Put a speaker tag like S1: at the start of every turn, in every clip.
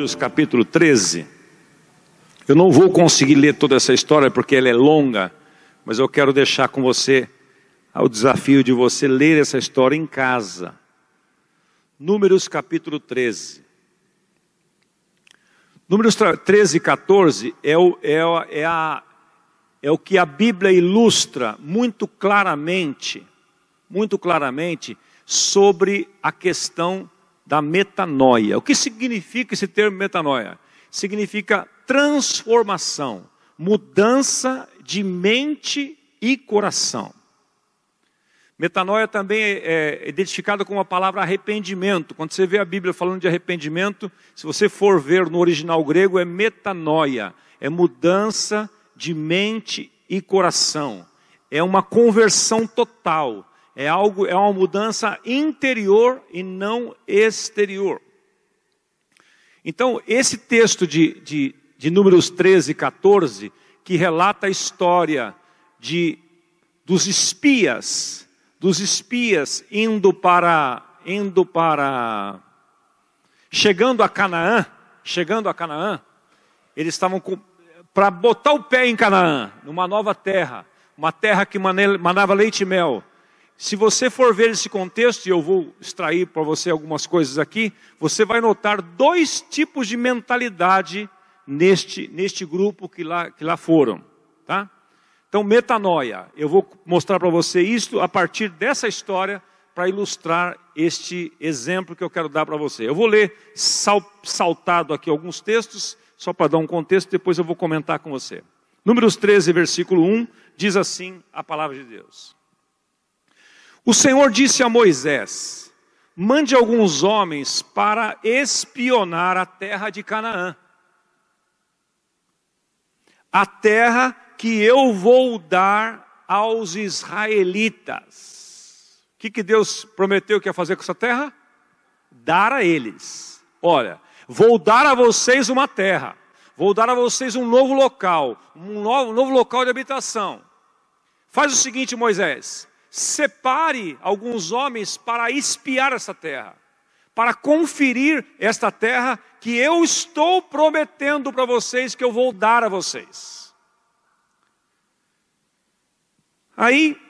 S1: Números capítulo 13. Eu não vou conseguir ler toda essa história porque ela é longa, mas eu quero deixar com você o desafio de você ler essa história em casa. Números capítulo 13. Números 13 e 14 é o, é, é, a, é o que a Bíblia ilustra muito claramente, muito claramente, sobre a questão da metanoia. O que significa esse termo metanoia? Significa transformação, mudança de mente e coração. Metanoia também é, é identificada com a palavra arrependimento. Quando você vê a Bíblia falando de arrependimento, se você for ver no original grego, é metanoia, é mudança de mente e coração. É uma conversão total. É algo, é uma mudança interior e não exterior. Então, esse texto de, de, de Números 13 e 14, que relata a história de, dos espias dos espias indo para indo para chegando a Canaã, chegando a Canaã, eles estavam para botar o pé em Canaã, numa nova terra, uma terra que manava leite e mel. Se você for ver esse contexto, e eu vou extrair para você algumas coisas aqui, você vai notar dois tipos de mentalidade neste, neste grupo que lá, que lá foram. Tá? Então, metanoia. Eu vou mostrar para você isto a partir dessa história para ilustrar este exemplo que eu quero dar para você. Eu vou ler sal, saltado aqui alguns textos, só para dar um contexto, depois eu vou comentar com você. Números 13, versículo 1, diz assim a palavra de Deus. O Senhor disse a Moisés: Mande alguns homens para espionar a terra de Canaã. A terra que eu vou dar aos israelitas. O que, que Deus prometeu que ia fazer com essa terra? Dar a eles. Olha, vou dar a vocês uma terra, vou dar a vocês um novo local, um novo, um novo local de habitação. Faz o seguinte, Moisés: separe alguns homens para espiar essa terra, para conferir esta terra que eu estou prometendo para vocês que eu vou dar a vocês. Aí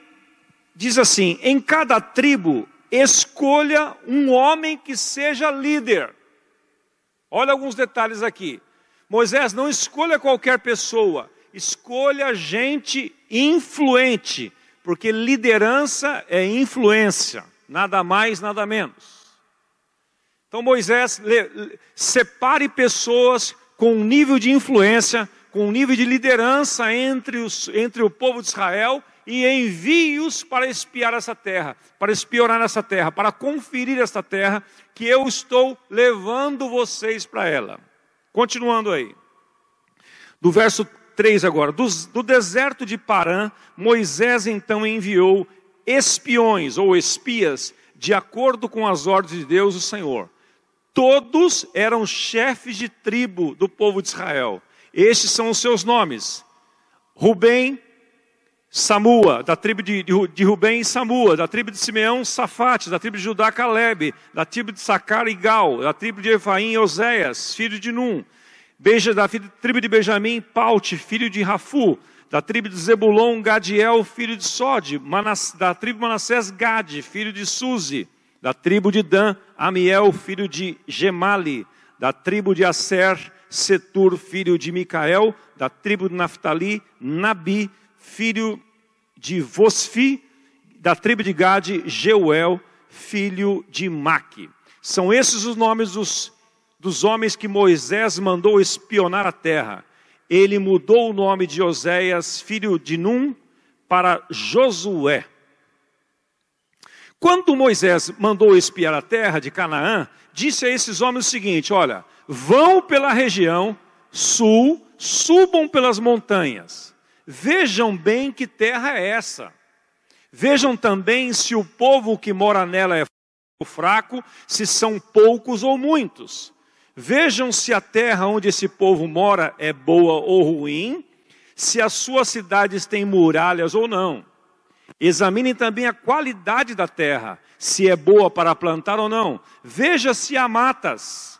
S1: diz assim: em cada tribo escolha um homem que seja líder. Olha alguns detalhes aqui. Moisés, não escolha qualquer pessoa, escolha gente influente, porque liderança é influência, nada mais, nada menos. Então Moisés separe pessoas com um nível de influência, com um nível de liderança entre, os, entre o povo de Israel e envie-os para espiar essa terra, para espionar essa terra, para conferir essa terra, que eu estou levando vocês para ela. Continuando aí. Do verso 3 agora. Do, do deserto de Parã, Moisés então enviou espiões ou espias, de acordo com as ordens de Deus, o Senhor. Todos eram chefes de tribo do povo de Israel. Estes são os seus nomes: Rubem, Samua, da tribo de, de, de Rubem Samua, da tribo de Simeão, Safate, da tribo de Judá, Caleb, da tribo de Sacar e Gal, da tribo de Efaim, Oséias, filho de Num, Beja, da tribo de Benjamim, Paute, filho de Rafu, da tribo de Zebulon, Gadiel, filho de Sode, Manas, da tribo de Manassés, Gade, filho de Suzi, da tribo de Dan, Amiel, filho de Gemali, da tribo de Aser, Setur, filho de Micael, da tribo de Naphtali, Nabi, filho de Vosfi, da tribo de Gade, Jeuel, filho de Maque. São esses os nomes dos, dos homens que Moisés mandou espionar a terra. Ele mudou o nome de Oséias, filho de Num, para Josué. Quando Moisés mandou espiar a terra de Canaã, disse a esses homens o seguinte: Olha, vão pela região sul, subam pelas montanhas, vejam bem que terra é essa. Vejam também se o povo que mora nela é fraco, se são poucos ou muitos. Vejam se a terra onde esse povo mora é boa ou ruim, se as suas cidades têm muralhas ou não. Examinem também a qualidade da terra, se é boa para plantar ou não. Veja se há matas.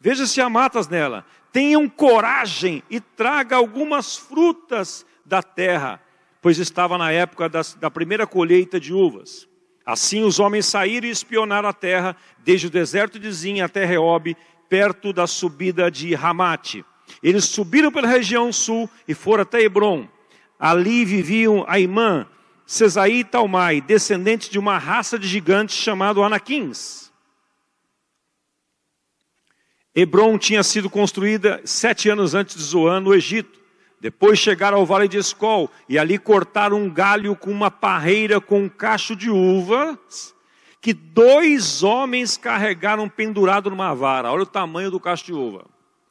S1: Veja se há matas nela. Tenham coragem e traga algumas frutas da terra, pois estava na época das, da primeira colheita de uvas. Assim os homens saíram e espionaram a terra, desde o deserto de Zin até Reob, perto da subida de Ramate. Eles subiram pela região sul e foram até Hebron. Ali viviam Aimã, Cesaí e Talmai, descendentes de uma raça de gigantes chamado Anaquins. Hebron tinha sido construída sete anos antes de Zoan, no Egito. Depois chegaram ao vale de Escol e ali cortaram um galho com uma parreira com um cacho de uvas que dois homens carregaram pendurado numa vara. Olha o tamanho do cacho de uva.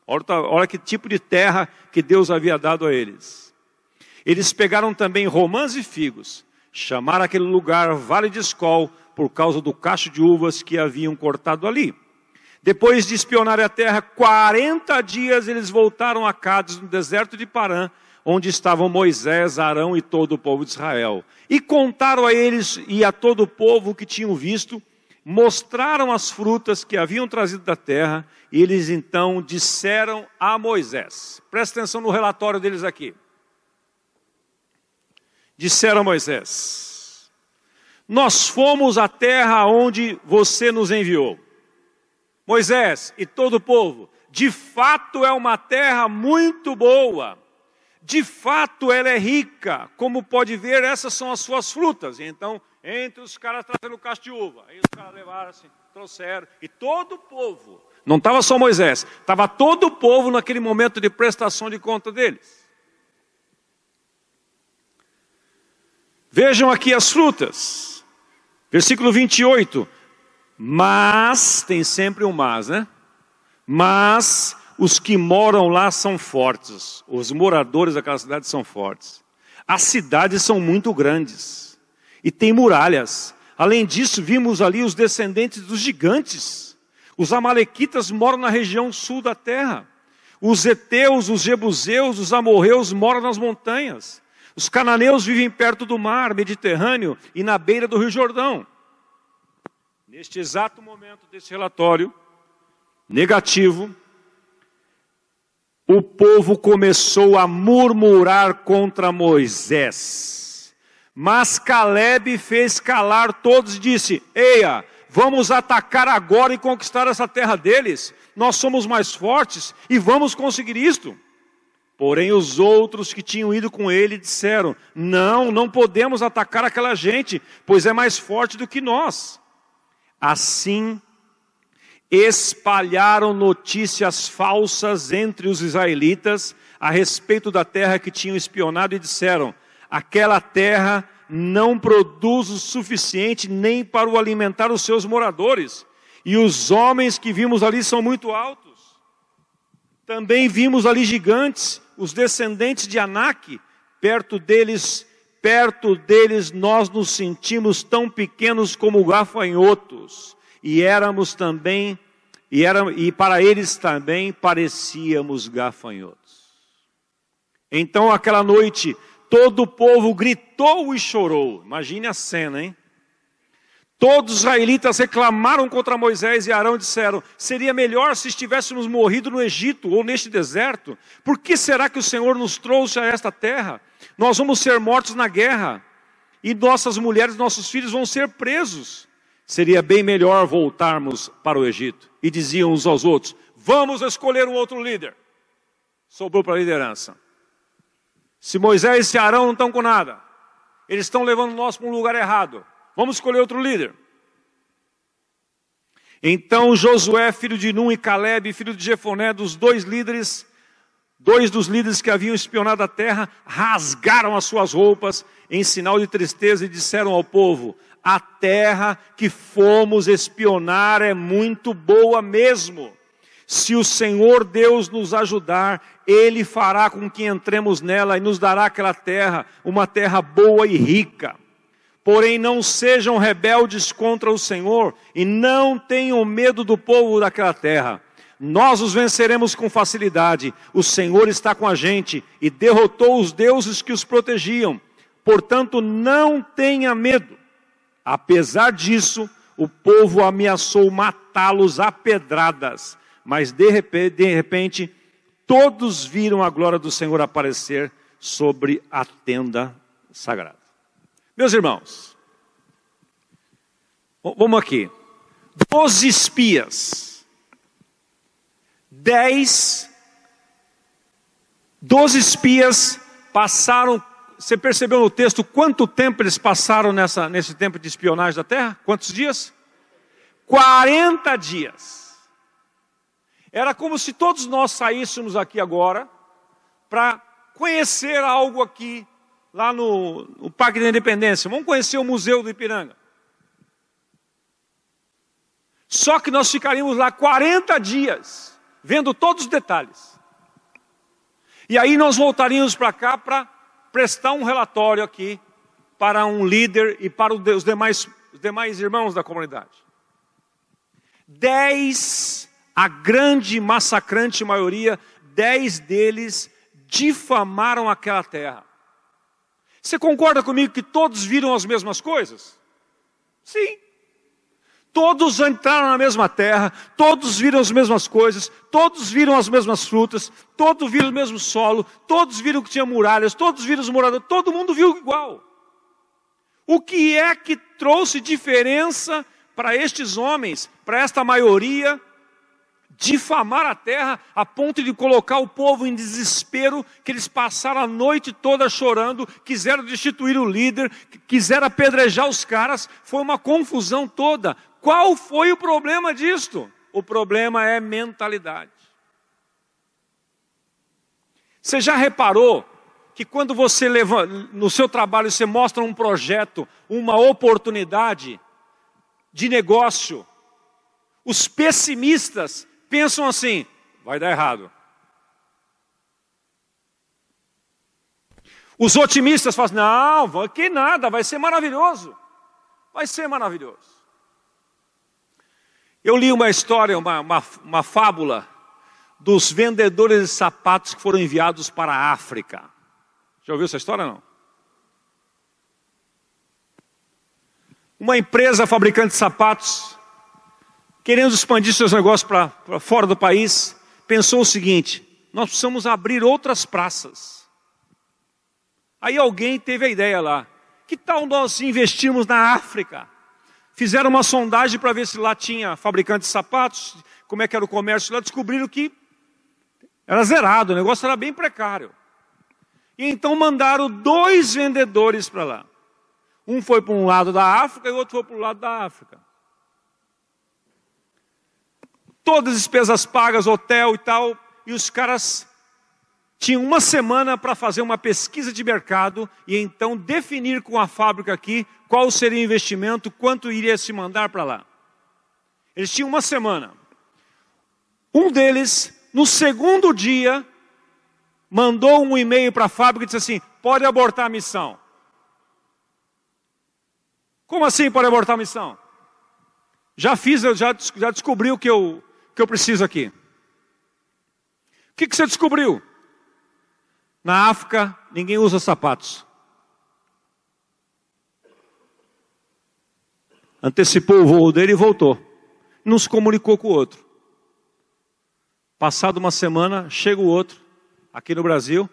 S1: Olha, olha que tipo de terra que Deus havia dado a eles. Eles pegaram também romãs e figos chamaram aquele lugar Vale de Escol por causa do cacho de uvas que haviam cortado ali. Depois de espionar a terra, 40 dias eles voltaram a Cádiz, no deserto de Parã, onde estavam Moisés, Arão e todo o povo de Israel. E contaram a eles e a todo o povo que tinham visto, mostraram as frutas que haviam trazido da terra, e eles então disseram a Moisés. Presta atenção no relatório deles aqui disseram a Moisés: Nós fomos à terra onde você nos enviou. Moisés e todo o povo, de fato é uma terra muito boa. De fato ela é rica, como pode ver, essas são as suas frutas. E então, entre os caras trazendo o cacho de uva, aí os caras levaram assim, trouxeram, e todo o povo, não estava só Moisés, estava todo o povo naquele momento de prestação de conta deles. Vejam aqui as frutas. Versículo 28. Mas, tem sempre um mas, né? Mas os que moram lá são fortes. Os moradores daquela cidade são fortes. As cidades são muito grandes. E tem muralhas. Além disso, vimos ali os descendentes dos gigantes. Os amalequitas moram na região sul da terra. Os heteus, os jebuseus, os amorreus moram nas montanhas. Os cananeus vivem perto do mar Mediterrâneo e na beira do Rio Jordão. Neste exato momento desse relatório negativo, o povo começou a murmurar contra Moisés. Mas Caleb fez calar todos e disse: Eia, vamos atacar agora e conquistar essa terra deles. Nós somos mais fortes e vamos conseguir isto. Porém, os outros que tinham ido com ele disseram: Não, não podemos atacar aquela gente, pois é mais forte do que nós. Assim, espalharam notícias falsas entre os israelitas a respeito da terra que tinham espionado e disseram: Aquela terra não produz o suficiente nem para o alimentar os seus moradores, e os homens que vimos ali são muito altos. Também vimos ali gigantes os descendentes de Anak, perto deles, perto deles nós nos sentimos tão pequenos como gafanhotos, e éramos também, e, era, e para eles também parecíamos gafanhotos. Então, aquela noite, todo o povo gritou e chorou. Imagine a cena, hein? Todos os israelitas reclamaram contra Moisés e Arão e disseram: Seria melhor se estivéssemos morrido no Egito ou neste deserto. Por que será que o Senhor nos trouxe a esta terra? Nós vamos ser mortos na guerra e nossas mulheres, nossos filhos vão ser presos. Seria bem melhor voltarmos para o Egito. E diziam uns aos outros: Vamos escolher um outro líder. Sobrou para a liderança. Se Moisés e Arão não estão com nada, eles estão levando nós para um lugar errado. Vamos escolher outro líder. Então Josué, filho de Num, e Caleb, filho de Jefoné, dos dois líderes, dois dos líderes que haviam espionado a terra, rasgaram as suas roupas em sinal de tristeza e disseram ao povo: A terra que fomos espionar é muito boa mesmo. Se o Senhor Deus nos ajudar, Ele fará com que entremos nela e nos dará aquela terra, uma terra boa e rica. Porém, não sejam rebeldes contra o Senhor e não tenham medo do povo daquela terra. Nós os venceremos com facilidade. O Senhor está com a gente e derrotou os deuses que os protegiam. Portanto, não tenha medo. Apesar disso, o povo ameaçou matá-los a pedradas. Mas de repente, de repente, todos viram a glória do Senhor aparecer sobre a tenda sagrada. Meus irmãos, vamos aqui. Doze espias, dez, doze espias passaram. Você percebeu no texto quanto tempo eles passaram nessa, nesse tempo de espionagem da terra? Quantos dias? 40 dias. Era como se todos nós saíssemos aqui agora para conhecer algo aqui lá no, no Parque da Independência. Vamos conhecer o Museu do Ipiranga. Só que nós ficaríamos lá 40 dias, vendo todos os detalhes. E aí nós voltaríamos para cá para prestar um relatório aqui para um líder e para os demais, os demais irmãos da comunidade. Dez, a grande massacrante maioria, dez deles difamaram aquela terra. Você concorda comigo que todos viram as mesmas coisas? Sim. Todos entraram na mesma terra, todos viram as mesmas coisas, todos viram as mesmas frutas, todos viram o mesmo solo, todos viram que tinha muralhas, todos viram os moradores, todo mundo viu igual. O que é que trouxe diferença para estes homens, para esta maioria, difamar a terra a ponto de colocar o povo em desespero, que eles passaram a noite toda chorando, quiseram destituir o líder, quiseram apedrejar os caras, foi uma confusão toda. Qual foi o problema disto? O problema é mentalidade. Você já reparou que quando você leva, no seu trabalho você mostra um projeto, uma oportunidade de negócio, os pessimistas pensam assim: vai dar errado. Os otimistas falam: não, que nada, vai ser maravilhoso. Vai ser maravilhoso. Eu li uma história, uma, uma, uma fábula dos vendedores de sapatos que foram enviados para a África. Já ouviu essa história não? Uma empresa fabricante de sapatos querendo expandir seus negócios para fora do país, pensou o seguinte: nós precisamos abrir outras praças. Aí alguém teve a ideia lá: que tal nós investirmos na África? Fizeram uma sondagem para ver se lá tinha fabricante de sapatos, como é que era o comércio lá, descobriram que era zerado, o negócio era bem precário. E então mandaram dois vendedores para lá. Um foi para um lado da África e o outro foi para o lado da África todas as despesas pagas, hotel e tal, e os caras tinham uma semana para fazer uma pesquisa de mercado e então definir com a fábrica aqui qual seria o investimento, quanto iria se mandar para lá. Eles tinham uma semana. Um deles, no segundo dia, mandou um e-mail para a fábrica e disse assim: pode abortar a missão. Como assim pode abortar a missão? Já fiz, eu já, já descobri o que eu, que eu preciso aqui. O que, que você descobriu? Na África, ninguém usa sapatos. Antecipou o voo dele e voltou. Não se comunicou com o outro. Passado uma semana, chega o outro, aqui no Brasil,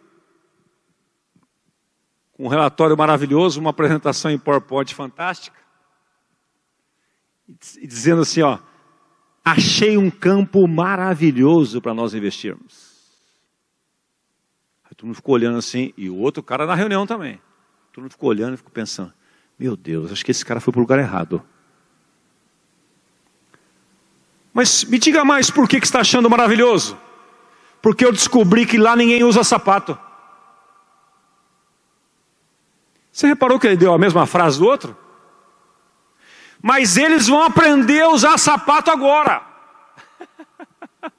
S1: com um relatório maravilhoso, uma apresentação em PowerPoint fantástica, e dizendo assim: ó, achei um campo maravilhoso para nós investirmos. Aí todo mundo ficou olhando assim, e o outro cara na reunião também. Todo mundo ficou olhando e ficou pensando: meu Deus, acho que esse cara foi para o lugar errado. Mas me diga mais por que, que está achando maravilhoso? Porque eu descobri que lá ninguém usa sapato. Você reparou que ele deu a mesma frase do outro? Mas eles vão aprender a usar sapato agora.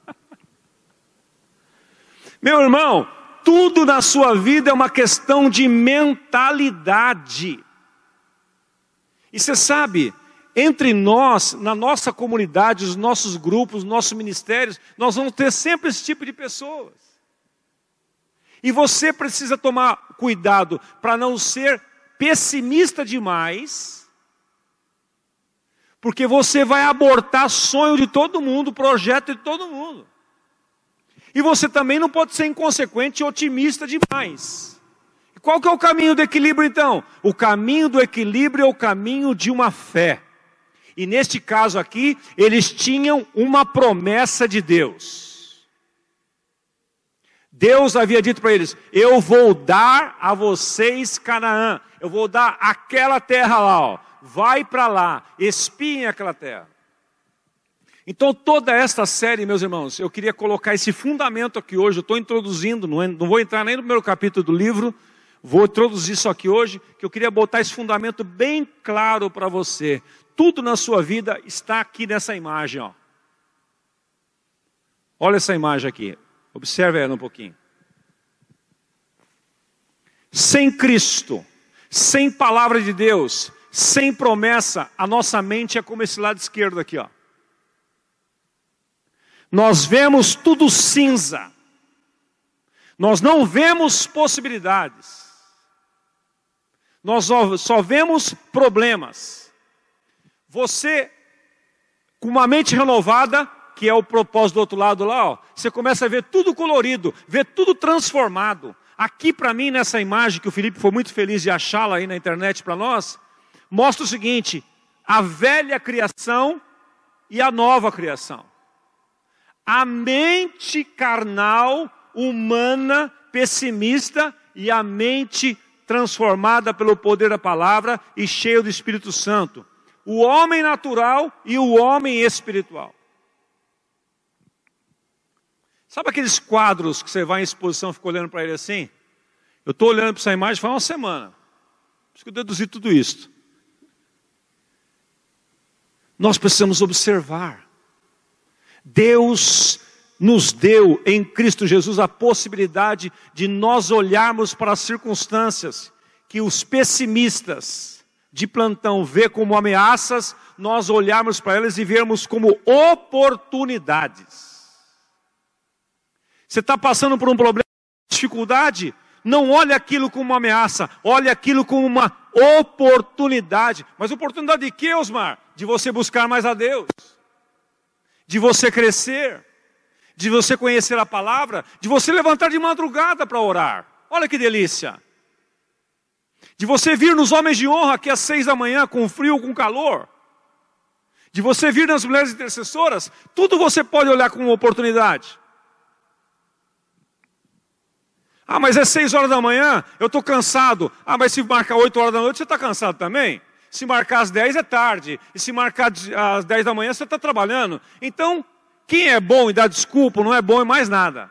S1: Meu irmão, tudo na sua vida é uma questão de mentalidade. E você sabe, entre nós, na nossa comunidade, os nossos grupos, os nossos ministérios, nós vamos ter sempre esse tipo de pessoas. E você precisa tomar cuidado para não ser pessimista demais, porque você vai abortar sonho de todo mundo, projeto de todo mundo. E você também não pode ser inconsequente e otimista demais. qual que é o caminho do equilíbrio então? O caminho do equilíbrio é o caminho de uma fé. E neste caso aqui, eles tinham uma promessa de Deus. Deus havia dito para eles: Eu vou dar a vocês Canaã, eu vou dar aquela terra lá, ó. vai para lá, espiem aquela terra. Então, toda esta série, meus irmãos, eu queria colocar esse fundamento aqui hoje. Eu estou introduzindo, não, é, não vou entrar nem no primeiro capítulo do livro, vou introduzir isso aqui hoje, que eu queria botar esse fundamento bem claro para você. Tudo na sua vida está aqui nessa imagem, ó. Olha essa imagem aqui. Observe ela um pouquinho. Sem Cristo, sem palavra de Deus, sem promessa, a nossa mente é como esse lado esquerdo aqui, ó nós vemos tudo cinza. Nós não vemos possibilidades. Nós só vemos problemas. Você, com uma mente renovada, que é o propósito do outro lado lá, ó, você começa a ver tudo colorido, ver tudo transformado. Aqui para mim, nessa imagem que o Felipe foi muito feliz de achá-la aí na internet para nós, mostra o seguinte: a velha criação e a nova criação a mente carnal, humana, pessimista e a mente transformada pelo poder da palavra e cheio do Espírito Santo. O homem natural e o homem espiritual. Sabe aqueles quadros que você vai em exposição e fica olhando para ele assim? Eu estou olhando para essa imagem faz uma semana. Por isso que eu deduzi tudo isso. Nós precisamos observar. Deus nos deu em Cristo Jesus a possibilidade de nós olharmos para as circunstâncias que os pessimistas de plantão vê como ameaças, nós olharmos para elas e vermos como oportunidades. Você está passando por um problema, dificuldade, não olhe aquilo como uma ameaça, olhe aquilo como uma oportunidade. Mas oportunidade de quê, Osmar? De você buscar mais a Deus de você crescer, de você conhecer a palavra, de você levantar de madrugada para orar. Olha que delícia! De você vir nos homens de honra aqui às seis da manhã, com frio, com calor. De você vir nas mulheres intercessoras, tudo você pode olhar como oportunidade. Ah, mas é seis horas da manhã, eu estou cansado. Ah, mas se marcar oito horas da noite, você está cansado também? Se marcar às 10 é tarde. E se marcar às 10 da manhã, você está trabalhando. Então, quem é bom e dá desculpa, não é bom em mais nada.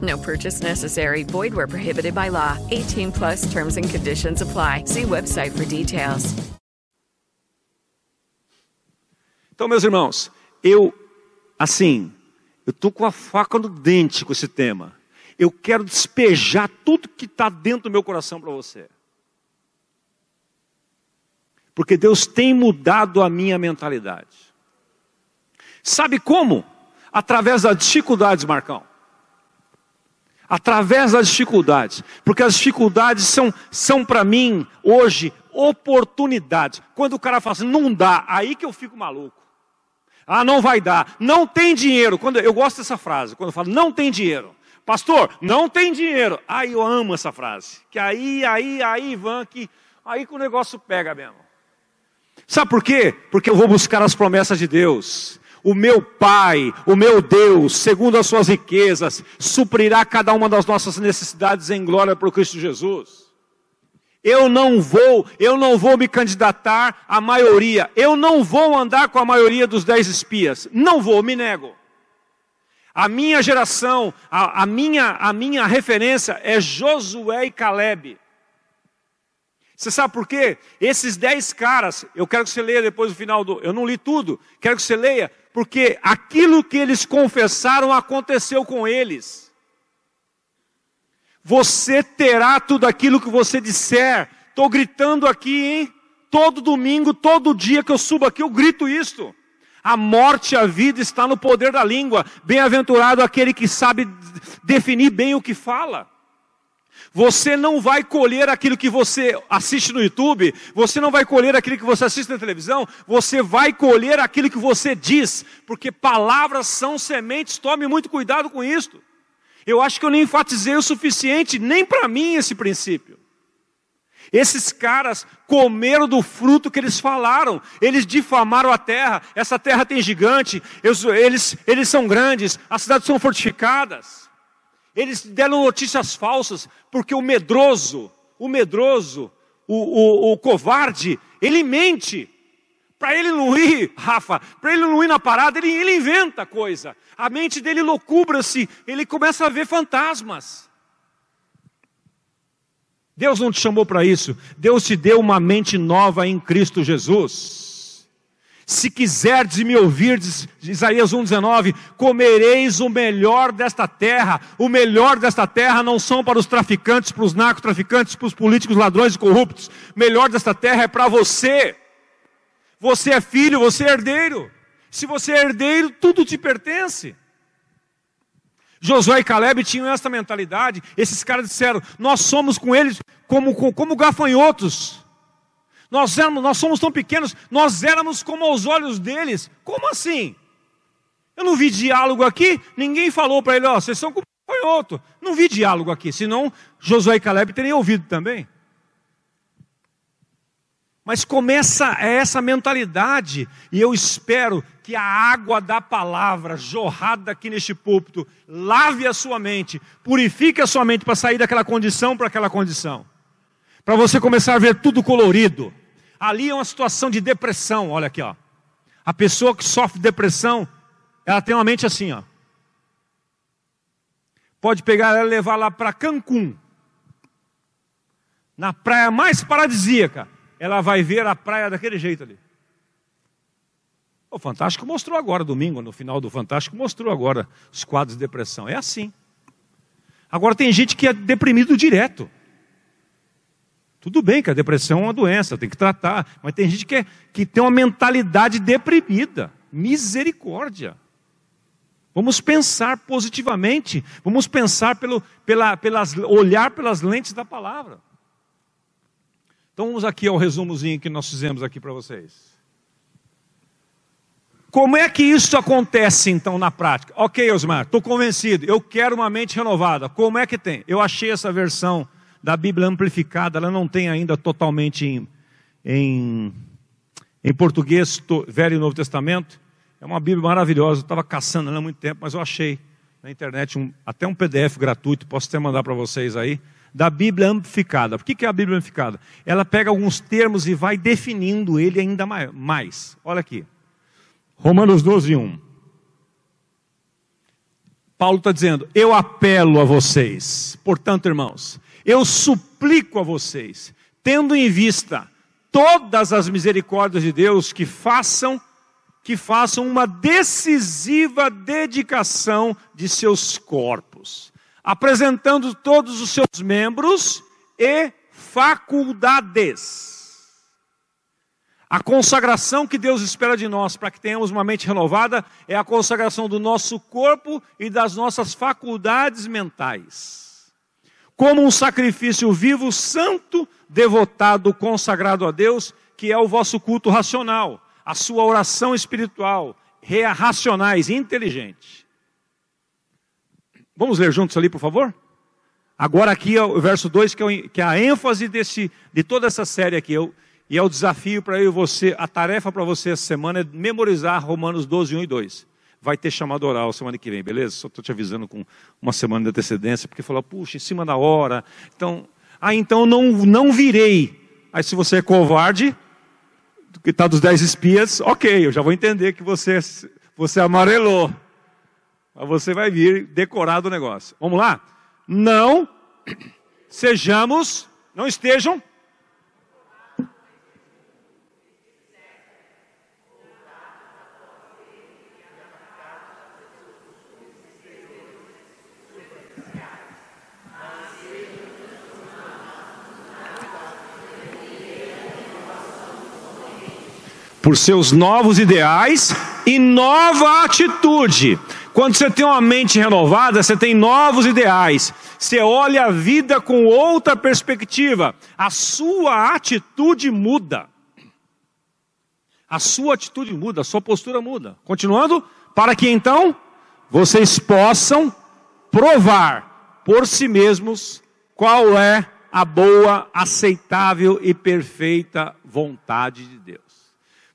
S2: No purchase necessary. Void where prohibited by law. 18 plus terms and conditions apply. See website for details.
S1: Então, meus irmãos, eu assim, eu estou com a faca no dente com esse tema. Eu quero despejar tudo que está dentro do meu coração para você. Porque Deus tem mudado a minha mentalidade. Sabe como? através das dificuldades, Marcão. Através das dificuldades. Porque as dificuldades são, são para mim, hoje, oportunidades. Quando o cara fala assim, não dá, aí que eu fico maluco. Ah, não vai dar. Não tem dinheiro. Quando eu gosto dessa frase, quando eu falo não tem dinheiro. Pastor, não tem dinheiro. Aí eu amo essa frase. Que aí, aí, aí, Ivan, que aí que o negócio pega mesmo. Sabe por quê? Porque eu vou buscar as promessas de Deus. O meu Pai, o meu Deus, segundo as suas riquezas, suprirá cada uma das nossas necessidades em glória por Cristo Jesus. Eu não vou, eu não vou me candidatar à maioria. Eu não vou andar com a maioria dos dez espias. Não vou, me nego. A minha geração, a, a, minha, a minha referência é Josué e Caleb. Você sabe por quê? Esses dez caras, eu quero que você leia depois do final do. Eu não li tudo, quero que você leia, porque aquilo que eles confessaram aconteceu com eles. Você terá tudo aquilo que você disser. Estou gritando aqui, hein? Todo domingo, todo dia que eu subo aqui, eu grito isto. A morte e a vida está no poder da língua. Bem-aventurado aquele que sabe definir bem o que fala. Você não vai colher aquilo que você assiste no YouTube, você não vai colher aquilo que você assiste na televisão, você vai colher aquilo que você diz, porque palavras são sementes, tome muito cuidado com isso. Eu acho que eu nem enfatizei o suficiente, nem para mim esse princípio. Esses caras comeram do fruto que eles falaram, eles difamaram a terra, essa terra tem gigante, eles, eles são grandes, as cidades são fortificadas. Eles deram notícias falsas, porque o medroso, o medroso, o, o, o covarde, ele mente. Para ele não ir, Rafa, para ele não ir na parada, ele, ele inventa coisa. A mente dele loucubra-se, ele começa a ver fantasmas. Deus não te chamou para isso. Deus te deu uma mente nova em Cristo Jesus. Se quiserdes me ouvir, diz Isaías 1,19, comereis o melhor desta terra. O melhor desta terra não são para os traficantes, para os narcotraficantes, para os políticos ladrões e corruptos. O melhor desta terra é para você. Você é filho, você é herdeiro. Se você é herdeiro, tudo te pertence. Josué e Caleb tinham essa mentalidade. Esses caras disseram: Nós somos com eles como, como gafanhotos. Nós, éramos, nós somos tão pequenos, nós éramos como aos olhos deles. Como assim? Eu não vi diálogo aqui, ninguém falou para ele, ó, vocês são como outro. Não vi diálogo aqui, senão Josué e Caleb teriam ouvido também. Mas começa essa mentalidade, e eu espero que a água da palavra jorrada aqui neste púlpito lave a sua mente, purifique a sua mente para sair daquela condição para aquela condição. Para você começar a ver tudo colorido. Ali é uma situação de depressão, olha aqui, ó. A pessoa que sofre depressão, ela tem uma mente assim, ó. Pode pegar ela e levar lá para Cancún. Na praia mais paradisíaca, ela vai ver a praia daquele jeito ali. O Fantástico mostrou agora, domingo, no final do Fantástico, mostrou agora os quadros de depressão. É assim. Agora tem gente que é deprimido direto. Tudo bem que a depressão é uma doença, tem que tratar, mas tem gente que, é, que tem uma mentalidade deprimida. Misericórdia. Vamos pensar positivamente, vamos pensar pelo, pela, pelas, olhar pelas lentes da palavra. Então vamos aqui ao resumozinho que nós fizemos aqui para vocês. Como é que isso acontece então na prática? Ok, Osmar, estou convencido, eu quero uma mente renovada. Como é que tem? Eu achei essa versão da Bíblia amplificada, ela não tem ainda totalmente em, em, em português, Velho e Novo Testamento. É uma Bíblia maravilhosa, eu estava caçando ela há muito tempo, mas eu achei na internet um, até um PDF gratuito, posso até mandar para vocês aí, da Bíblia amplificada. Por que, que é a Bíblia amplificada? Ela pega alguns termos e vai definindo ele ainda mais. Olha aqui. Romanos 12, 1. Paulo está dizendo: Eu apelo a vocês, portanto, irmãos, eu suplico a vocês, tendo em vista todas as misericórdias de Deus, que façam que façam uma decisiva dedicação de seus corpos, apresentando todos os seus membros e faculdades A consagração que Deus espera de nós para que tenhamos uma mente renovada é a consagração do nosso corpo e das nossas faculdades mentais. Como um sacrifício vivo, santo, devotado, consagrado a Deus, que é o vosso culto racional, a sua oração espiritual, racionais, inteligente. Vamos ler juntos ali, por favor? Agora aqui é o verso 2, que, é, que é a ênfase desse, de toda essa série aqui. Eu, e é o desafio para eu e você, a tarefa para você essa semana é memorizar Romanos 12, 1 e 2. Vai ter chamado oral semana que vem, beleza? Só estou te avisando com uma semana de antecedência, porque falou, puxa, em cima da hora. Então, ah, então não, não virei. Aí se você é covarde, que está dos dez espias, ok, eu já vou entender que você, você amarelou. Mas você vai vir decorado o negócio. Vamos lá? Não sejamos, não estejam por seus novos ideais e nova atitude. Quando você tem uma mente renovada, você tem novos ideais. Você olha a vida com outra perspectiva. A sua atitude muda. A sua atitude muda, a sua postura muda. Continuando, para que então vocês possam provar por si mesmos qual é a boa, aceitável e perfeita vontade de Deus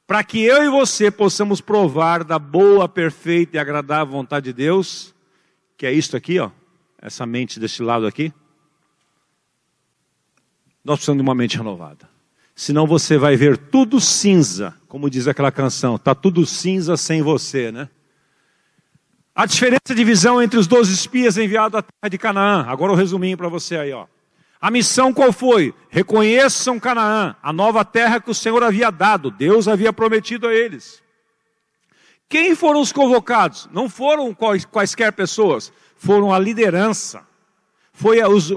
S1: para que eu e você possamos provar da boa, perfeita e agradável vontade de Deus, que é isto aqui, ó, essa mente desse lado aqui. Nós precisamos de uma mente renovada. Senão você vai ver tudo cinza, como diz aquela canção, tá tudo cinza sem você, né? A diferença de visão entre os doze espias enviados à terra de Canaã. Agora o um resuminho para você aí, ó. A missão qual foi? Reconheçam Canaã, a nova terra que o Senhor havia dado, Deus havia prometido a eles. Quem foram os convocados? Não foram quaisquer pessoas, foram a liderança,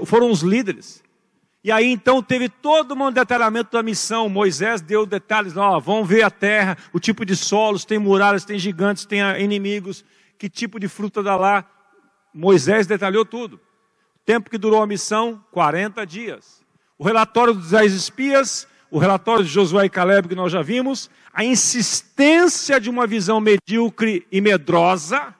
S1: foram os líderes. E aí então teve todo um detalhamento da missão. Moisés deu detalhes, ó, vão ver a terra, o tipo de solos, tem muralhas, tem gigantes, tem inimigos, que tipo de fruta dá lá. Moisés detalhou tudo. Tempo que durou a missão? 40 dias. O relatório dos dez espias, o relatório de Josué e Caleb que nós já vimos, a insistência de uma visão medíocre e medrosa,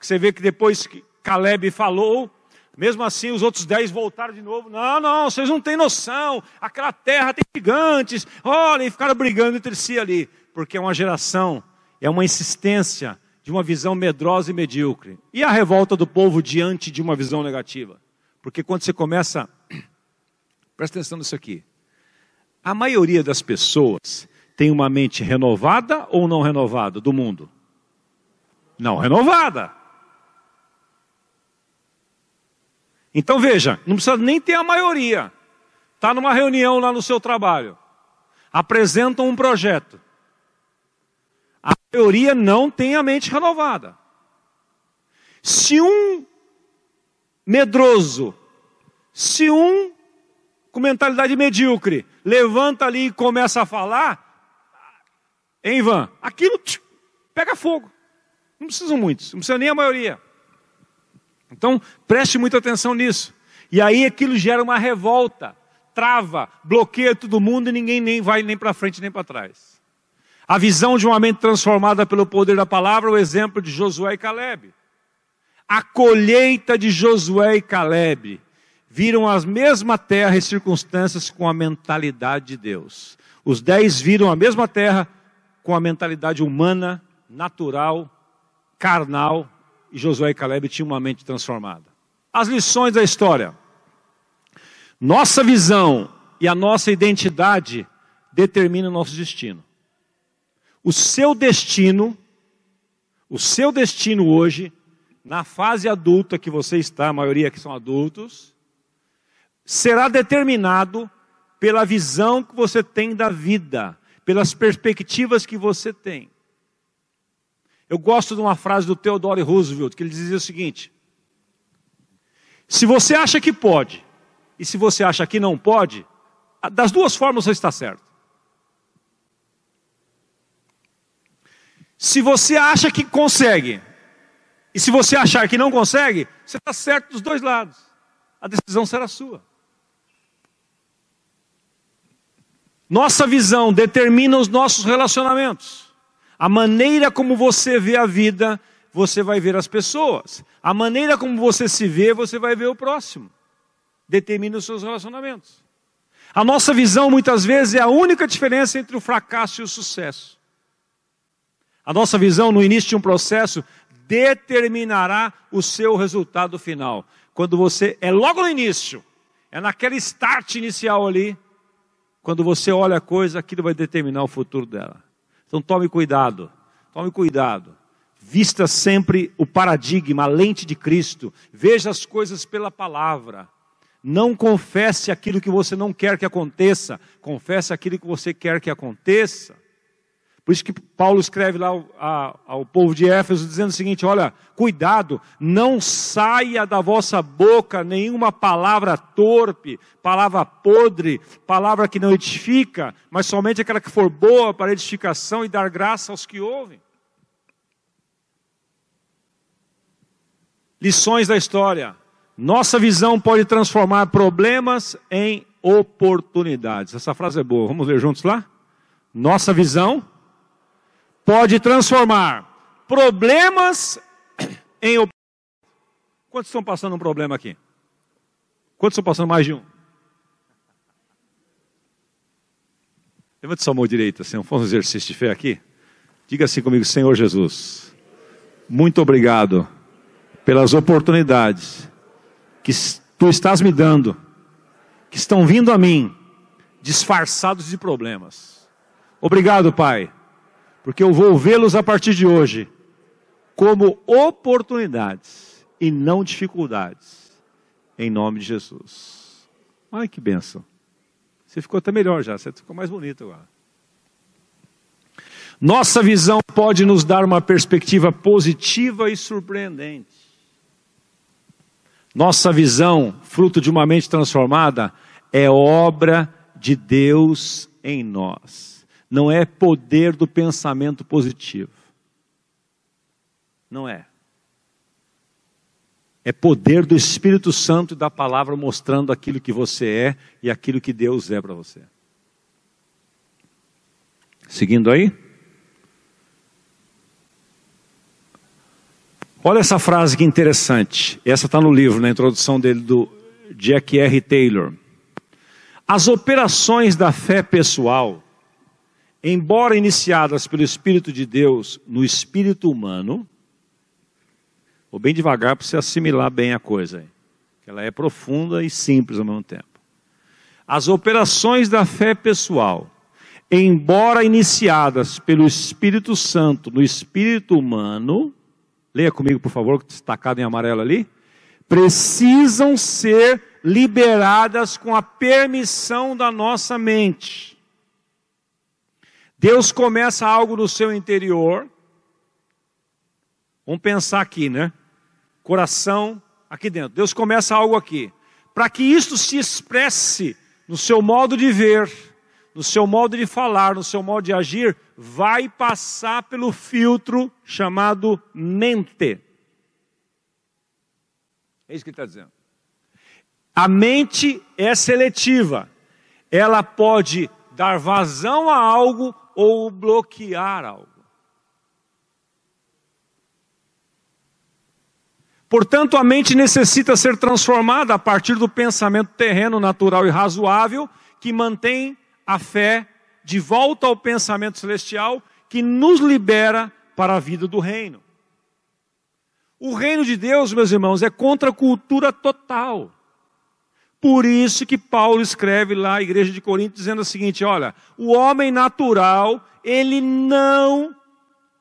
S1: você vê que depois que Caleb falou, mesmo assim os outros dez voltaram de novo, não, não, vocês não têm noção, aquela terra tem gigantes, olha, e ficaram brigando entre si ali, porque é uma geração, é uma insistência de uma visão medrosa e medíocre. E a revolta do povo diante de uma visão negativa? Porque quando você começa. Presta atenção nisso aqui. A maioria das pessoas tem uma mente renovada ou não renovada do mundo? Não renovada. Então veja, não precisa nem ter a maioria. Está numa reunião lá no seu trabalho. Apresentam um projeto. A maioria não tem a mente renovada. Se um medroso, se um com mentalidade medíocre levanta ali e começa a falar, em van, aquilo pega fogo. Não precisam muitos, não precisa nem a maioria. Então, preste muita atenção nisso. E aí aquilo gera uma revolta, trava, bloqueia todo mundo e ninguém nem vai nem para frente nem para trás. A visão de uma mente transformada pelo poder da palavra, o exemplo de Josué e Caleb a colheita de Josué e Caleb viram a mesma terra e circunstâncias com a mentalidade de Deus. Os dez viram a mesma terra com a mentalidade humana, natural, carnal, e Josué e Caleb tinham uma mente transformada. As lições da história. Nossa visão e a nossa identidade determinam o nosso destino. O seu destino, o seu destino hoje na fase adulta que você está, a maioria que são adultos, será determinado pela visão que você tem da vida, pelas perspectivas que você tem. Eu gosto de uma frase do Theodore Roosevelt, que ele dizia o seguinte: Se você acha que pode, e se você acha que não pode, das duas formas você está certo. Se você acha que consegue, e se você achar que não consegue, você está certo dos dois lados. A decisão será sua. Nossa visão determina os nossos relacionamentos. A maneira como você vê a vida, você vai ver as pessoas. A maneira como você se vê, você vai ver o próximo. Determina os seus relacionamentos. A nossa visão, muitas vezes, é a única diferença entre o fracasso e o sucesso. A nossa visão, no início de um processo, determinará o seu resultado final. Quando você, é logo no início, é naquele start inicial ali, quando você olha a coisa, aquilo vai determinar o futuro dela. Então tome cuidado, tome cuidado. Vista sempre o paradigma, a lente de Cristo. Veja as coisas pela palavra. Não confesse aquilo que você não quer que aconteça, confesse aquilo que você quer que aconteça. Por isso que Paulo escreve lá ao, povo de Éfeso dizendo o seguinte: olha, cuidado, não saia da vossa boca nenhuma palavra torpe, palavra podre, palavra que não edifica, mas somente aquela que for boa para edificação e dar graça aos que ouvem. Lições da história. Nossa visão pode transformar problemas em oportunidades. Essa frase é boa. Vamos ler juntos lá? Nossa visão pode transformar problemas em oportunidades. Quantos estão passando um problema aqui? Quantos estão passando mais de um? Levante sua mão direita, Senhor. Vamos um exercício de fé aqui. Diga assim comigo, Senhor Jesus. Muito obrigado pelas oportunidades que tu estás me dando, que estão vindo a mim, disfarçados de problemas. Obrigado, Pai porque eu vou vê-los a partir de hoje como oportunidades e não dificuldades, em nome de Jesus. Ai que benção. Você ficou até melhor já, você ficou mais bonito agora. Nossa visão pode nos dar uma perspectiva positiva e surpreendente. Nossa visão, fruto de uma mente transformada, é obra de Deus em nós não é poder do pensamento positivo. Não é. É poder do Espírito Santo e da palavra mostrando aquilo que você é e aquilo que Deus é para você. Seguindo aí. Olha essa frase que interessante. Essa está no livro, na introdução dele, do Jack R. Taylor. As operações da fé pessoal embora iniciadas pelo Espírito de Deus no espírito humano, vou bem devagar para você assimilar bem a coisa, que ela é profunda e simples ao mesmo tempo. As operações da fé pessoal, embora iniciadas pelo Espírito Santo no espírito humano, leia comigo por favor, destacado em amarelo ali, precisam ser liberadas com a permissão da nossa mente. Deus começa algo no seu interior. Vamos pensar aqui, né? Coração aqui dentro. Deus começa algo aqui. Para que isso se expresse no seu modo de ver, no seu modo de falar, no seu modo de agir, vai passar pelo filtro chamado mente. É isso que ele está dizendo. A mente é seletiva. Ela pode dar vazão a algo ou bloquear algo. Portanto, a mente necessita ser transformada a partir do pensamento terreno, natural e razoável, que mantém a fé de volta ao pensamento celestial, que nos libera para a vida do reino. O reino de Deus, meus irmãos, é contra a cultura total. Por isso que Paulo escreve lá à igreja de Corinto dizendo o seguinte: olha, o homem natural, ele não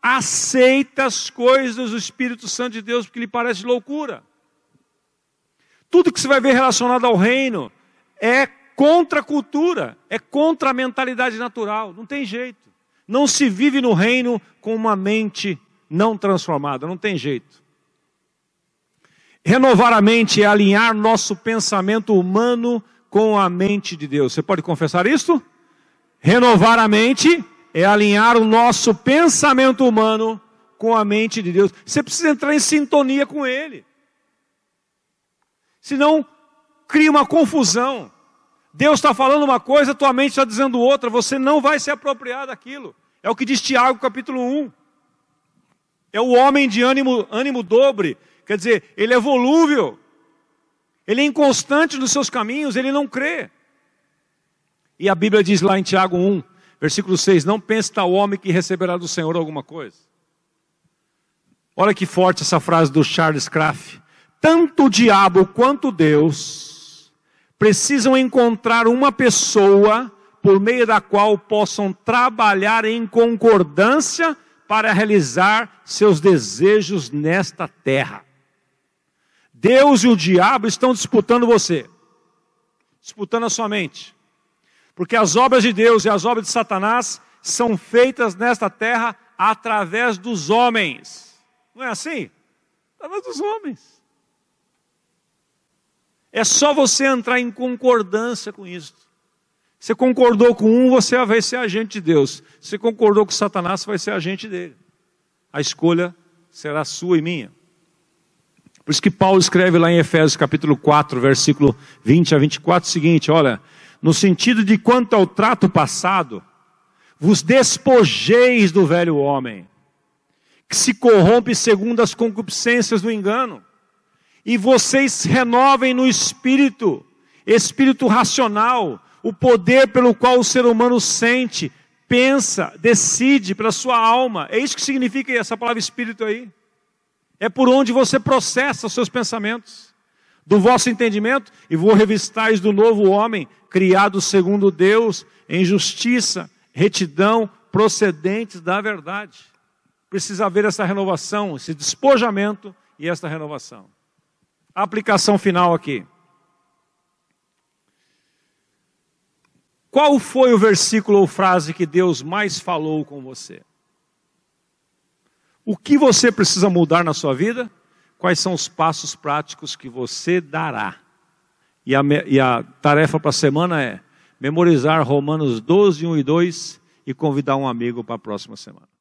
S1: aceita as coisas do Espírito Santo de Deus porque lhe parece loucura. Tudo que você vai ver relacionado ao reino é contra a cultura, é contra a mentalidade natural, não tem jeito. Não se vive no reino com uma mente não transformada, não tem jeito. Renovar a mente é alinhar nosso pensamento humano com a mente de Deus. Você pode confessar isso? Renovar a mente é alinhar o nosso pensamento humano com a mente de Deus. Você precisa entrar em sintonia com Ele. Senão, cria uma confusão. Deus está falando uma coisa, tua mente está dizendo outra, você não vai se apropriar daquilo. É o que diz Tiago, capítulo 1. É o homem de ânimo, ânimo dobre, quer dizer, ele é volúvel, ele é inconstante nos seus caminhos, ele não crê. E a Bíblia diz lá em Tiago 1, versículo 6: Não pense tal homem que receberá do Senhor alguma coisa. Olha que forte essa frase do Charles Craft. Tanto o diabo quanto Deus precisam encontrar uma pessoa por meio da qual possam trabalhar em concordância para realizar seus desejos nesta terra. Deus e o diabo estão disputando você, disputando a sua mente. Porque as obras de Deus e as obras de Satanás são feitas nesta terra através dos homens. Não é assim? Através dos homens. É só você entrar em concordância com isso. Você concordou com um, você vai ser agente de Deus. Você concordou com Satanás, você vai ser agente dele. A escolha será sua e minha. Por isso que Paulo escreve lá em Efésios capítulo 4, versículo 20 a 24 o seguinte, olha, no sentido de quanto ao trato passado, vos despojeis do velho homem, que se corrompe segundo as concupiscências do engano, e vocês renovem no espírito, espírito racional, o poder pelo qual o ser humano sente, pensa, decide pela sua alma. É isso que significa essa palavra espírito aí. É por onde você processa os seus pensamentos, do vosso entendimento, e vou revistais do novo homem, criado segundo Deus, em justiça, retidão, procedentes da verdade. Precisa haver essa renovação, esse despojamento e esta renovação. A aplicação final aqui. Qual foi o versículo ou frase que Deus mais falou com você? O que você precisa mudar na sua vida? Quais são os passos práticos que você dará? E a, e a tarefa para a semana é memorizar Romanos 12, 1 e 2 e convidar um amigo para a próxima semana.